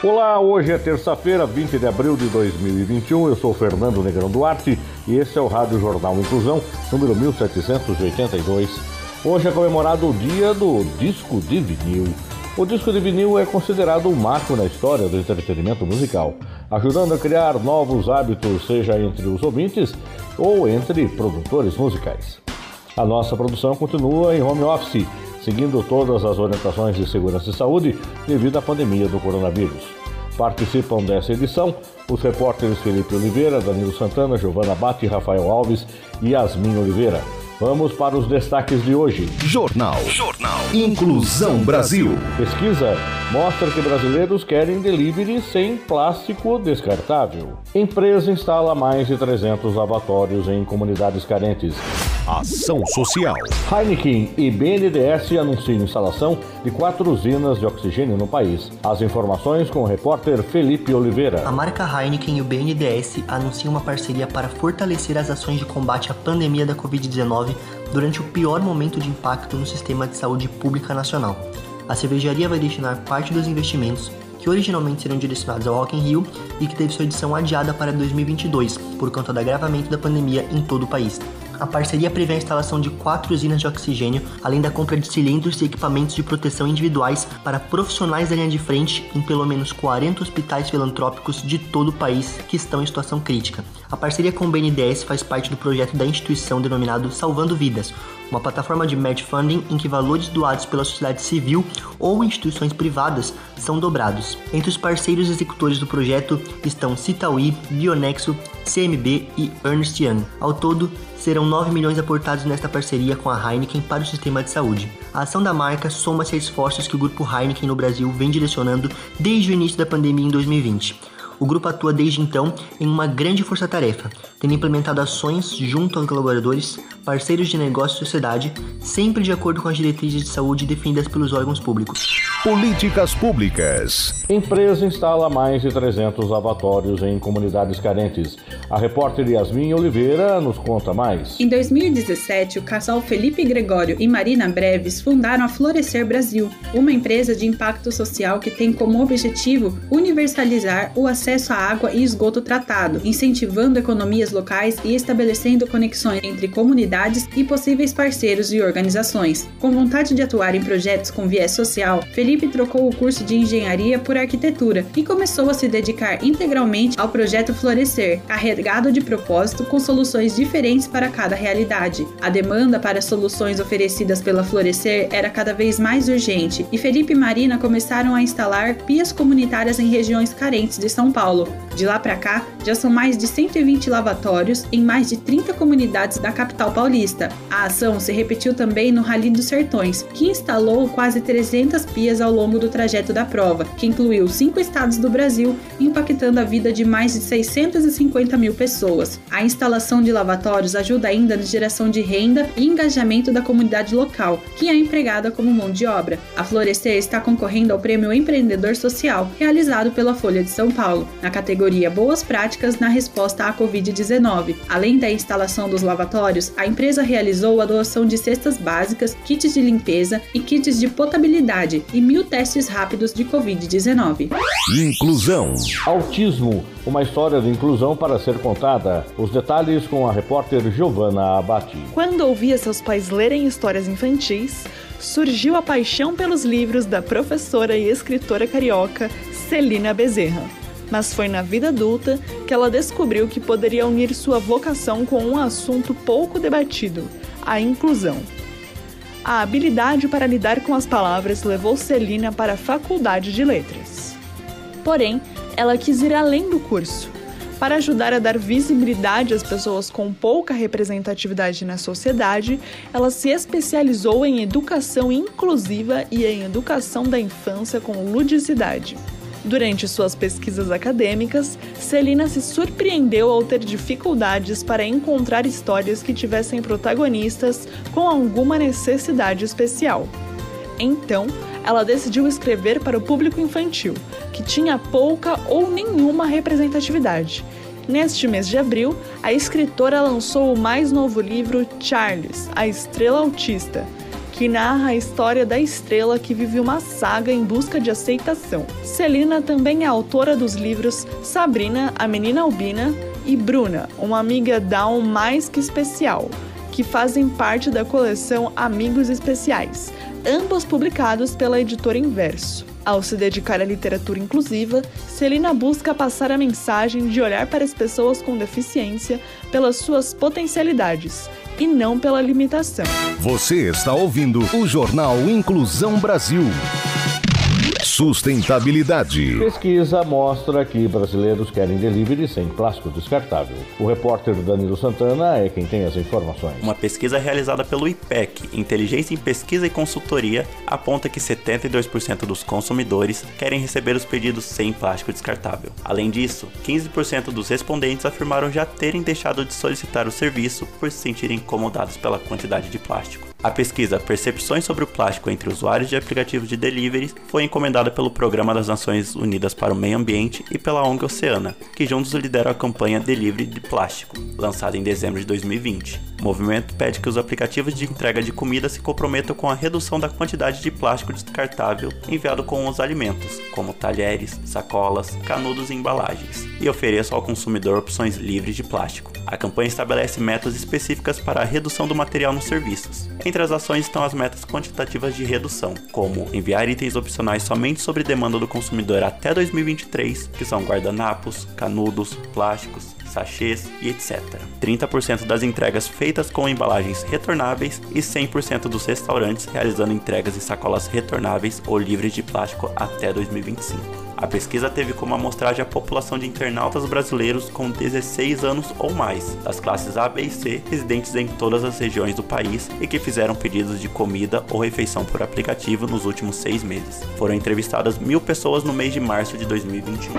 Olá, hoje é terça-feira, 20 de abril de 2021. Eu sou Fernando Negrão Duarte e esse é o Rádio Jornal Inclusão, número 1782. Hoje é comemorado o dia do disco de vinil. O disco de vinil é considerado um marco na história do entretenimento musical, ajudando a criar novos hábitos, seja entre os ouvintes ou entre produtores musicais. A nossa produção continua em home office seguindo todas as orientações de segurança e saúde devido à pandemia do coronavírus. Participam dessa edição os repórteres Felipe Oliveira, Danilo Santana, Giovana Bate, Rafael Alves e Yasmin Oliveira. Vamos para os destaques de hoje. Jornal. Jornal. Inclusão Brasil. Pesquisa mostra que brasileiros querem delivery sem plástico descartável. Empresa instala mais de 300 lavatórios em comunidades carentes. Ação Social. Heineken e BNDES anunciam instalação de quatro usinas de oxigênio no país. As informações com o repórter Felipe Oliveira. A marca Heineken e o BNDES anunciam uma parceria para fortalecer as ações de combate à pandemia da Covid-19 durante o pior momento de impacto no sistema de saúde pública nacional. A cervejaria vai destinar parte dos investimentos que originalmente seriam direcionados ao Rock in Rio e que teve sua edição adiada para 2022 por conta do agravamento da pandemia em todo o país. A parceria prevê a instalação de quatro usinas de oxigênio, além da compra de cilindros e equipamentos de proteção individuais para profissionais da linha de frente em pelo menos 40 hospitais filantrópicos de todo o país que estão em situação crítica. A parceria com o BNDES faz parte do projeto da instituição denominado Salvando Vidas, uma plataforma de match funding em que valores doados pela sociedade civil ou instituições privadas são dobrados. Entre os parceiros executores do projeto estão Citauí, Bionexo, CMB e Ernst Young. Ao todo, serão 9 milhões aportados nesta parceria com a Heineken para o sistema de saúde. A ação da marca soma-se a esforços que o grupo Heineken no Brasil vem direcionando desde o início da pandemia em 2020 o grupo atua desde então em uma grande força-tarefa, tendo implementado ações junto aos colaboradores, parceiros de negócio e sociedade, sempre de acordo com as diretrizes de saúde definidas pelos órgãos públicos. Políticas públicas. Empresa instala mais de 300 lavatórios em comunidades carentes. A repórter Yasmin Oliveira nos conta mais. Em 2017, o casal Felipe Gregório e Marina Breves fundaram a Florescer Brasil, uma empresa de impacto social que tem como objetivo universalizar o acesso à água e esgoto tratado, incentivando economias locais e estabelecendo conexões entre comunidades e possíveis parceiros e organizações. Com vontade de atuar em projetos com viés social, Felipe trocou o curso de engenharia por arquitetura e começou a se dedicar integralmente ao projeto Florescer, carregado de propósito com soluções diferentes para cada realidade. A demanda para soluções oferecidas pela Florescer era cada vez mais urgente e Felipe e Marina começaram a instalar pias comunitárias em regiões carentes de São Paulo. De lá para cá, já são mais de 120 lavatórios em mais de 30 comunidades da capital paulista. A ação se repetiu também no Rally dos Sertões, que instalou quase 300 pias ao longo do trajeto da prova, que incluiu cinco estados do Brasil, impactando a vida de mais de 650 mil pessoas. A instalação de lavatórios ajuda ainda na geração de renda e engajamento da comunidade local, que é empregada como mão de obra. A Florescer está concorrendo ao Prêmio Empreendedor Social, realizado pela Folha de São Paulo, na categoria Boas Práticas na resposta à Covid-19. Além da instalação dos lavatórios, a empresa realizou a doação de cestas básicas, kits de limpeza e kits de potabilidade e mil testes rápidos de Covid-19. Inclusão. Autismo, uma história de inclusão para ser contada. Os detalhes com a repórter Giovana Abati. Quando ouvia seus pais lerem histórias infantis, surgiu a paixão pelos livros da professora e escritora carioca Celina Bezerra. Mas foi na vida adulta que ela descobriu que poderia unir sua vocação com um assunto pouco debatido: a inclusão. A habilidade para lidar com as palavras levou Celina para a Faculdade de Letras. Porém, ela quis ir além do curso. Para ajudar a dar visibilidade às pessoas com pouca representatividade na sociedade, ela se especializou em educação inclusiva e em educação da infância com ludicidade. Durante suas pesquisas acadêmicas, Celina se surpreendeu ao ter dificuldades para encontrar histórias que tivessem protagonistas com alguma necessidade especial. Então, ela decidiu escrever para o público infantil, que tinha pouca ou nenhuma representatividade. Neste mês de abril, a escritora lançou o mais novo livro Charles, a Estrela Autista, que narra a história da estrela que vive uma saga em busca de aceitação. Celina também é autora dos livros Sabrina, a Menina Albina, e Bruna, uma amiga Down mais que especial, que fazem parte da coleção Amigos Especiais, ambos publicados pela editora Inverso. Ao se dedicar à literatura inclusiva, Celina busca passar a mensagem de olhar para as pessoas com deficiência pelas suas potencialidades e não pela limitação. Você está ouvindo o Jornal Inclusão Brasil. Sustentabilidade. Pesquisa mostra que brasileiros querem delivery sem plástico descartável. O repórter Danilo Santana é quem tem as informações. Uma pesquisa realizada pelo IPEC, Inteligência em Pesquisa e Consultoria, aponta que 72% dos consumidores querem receber os pedidos sem plástico descartável. Além disso, 15% dos respondentes afirmaram já terem deixado de solicitar o serviço por se sentirem incomodados pela quantidade de plástico. A pesquisa Percepções sobre o Plástico entre Usuários de Aplicativos de Delivery foi encomendada pelo Programa das Nações Unidas para o Meio Ambiente e pela ONG Oceana, que juntos lideram a campanha Delivery de Plástico, lançada em dezembro de 2020. O movimento pede que os aplicativos de entrega de comida se comprometam com a redução da quantidade de plástico descartável enviado com os alimentos, como talheres, sacolas, canudos e embalagens, e ofereçam ao consumidor opções livres de plástico. A campanha estabelece metas específicas para a redução do material nos serviços. Entre as ações estão as metas quantitativas de redução, como enviar itens opcionais somente sobre demanda do consumidor até 2023, que são guardanapos, canudos, plásticos, sachês e etc. 30% das entregas feitas com embalagens retornáveis e 100% dos restaurantes realizando entregas em sacolas retornáveis ou livres de plástico até 2025. A pesquisa teve como amostragem a população de internautas brasileiros com 16 anos ou mais, das classes A, B e C, residentes em todas as regiões do país e que fizeram pedidos de comida ou refeição por aplicativo nos últimos seis meses. Foram entrevistadas mil pessoas no mês de março de 2021.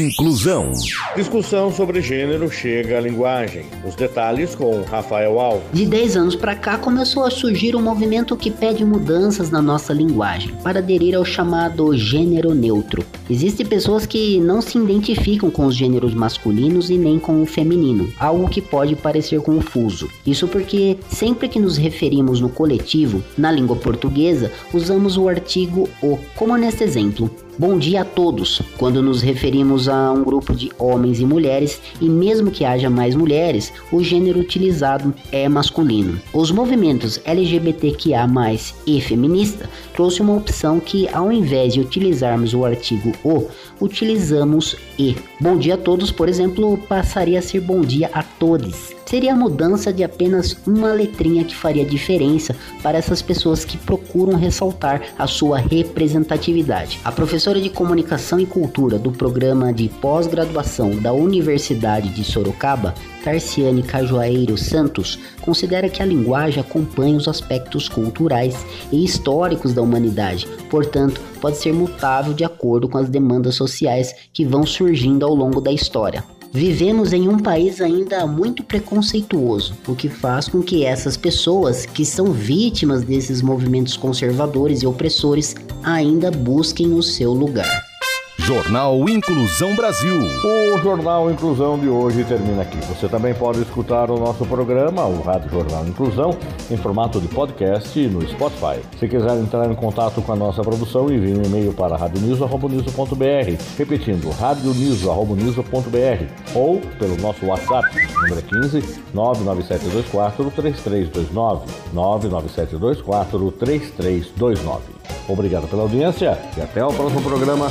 Inclusão. Discussão sobre gênero chega à linguagem. Os detalhes com Rafael Alves. De 10 anos para cá começou a surgir um movimento que pede mudanças na nossa linguagem para aderir ao chamado gênero neutro. Existem pessoas que não se identificam com os gêneros masculinos e nem com o feminino, algo que pode parecer confuso. Isso porque sempre que nos referimos no coletivo, na língua portuguesa, usamos o artigo o, como neste exemplo. Bom dia a todos, quando nos referimos a um grupo de homens e mulheres, e mesmo que haja mais mulheres, o gênero utilizado é masculino. Os movimentos LGBTQIA, e feminista trouxe uma opção que, ao invés de utilizarmos o artigo o, utilizamos e. Bom dia a todos, por exemplo, passaria a ser bom dia a todos seria a mudança de apenas uma letrinha que faria diferença para essas pessoas que procuram ressaltar a sua representatividade. A professora de Comunicação e Cultura do programa de pós-graduação da Universidade de Sorocaba, Tarciane Cajuaeiro Santos, considera que a linguagem acompanha os aspectos culturais e históricos da humanidade, portanto, pode ser mutável de acordo com as demandas sociais que vão surgindo ao longo da história. Vivemos em um país ainda muito preconceituoso, o que faz com que essas pessoas que são vítimas desses movimentos conservadores e opressores ainda busquem o seu lugar. Jornal Inclusão Brasil. O Jornal Inclusão de hoje termina aqui. Você também pode escutar o nosso programa, o Rádio Jornal Inclusão, em formato de podcast no Spotify. Se quiser entrar em contato com a nossa produção, envie um e-mail para radionews.br, repetindo, radionews.br ou pelo nosso WhatsApp, número 15 99724 3329 99724 3329. Obrigado pela audiência e até o próximo programa.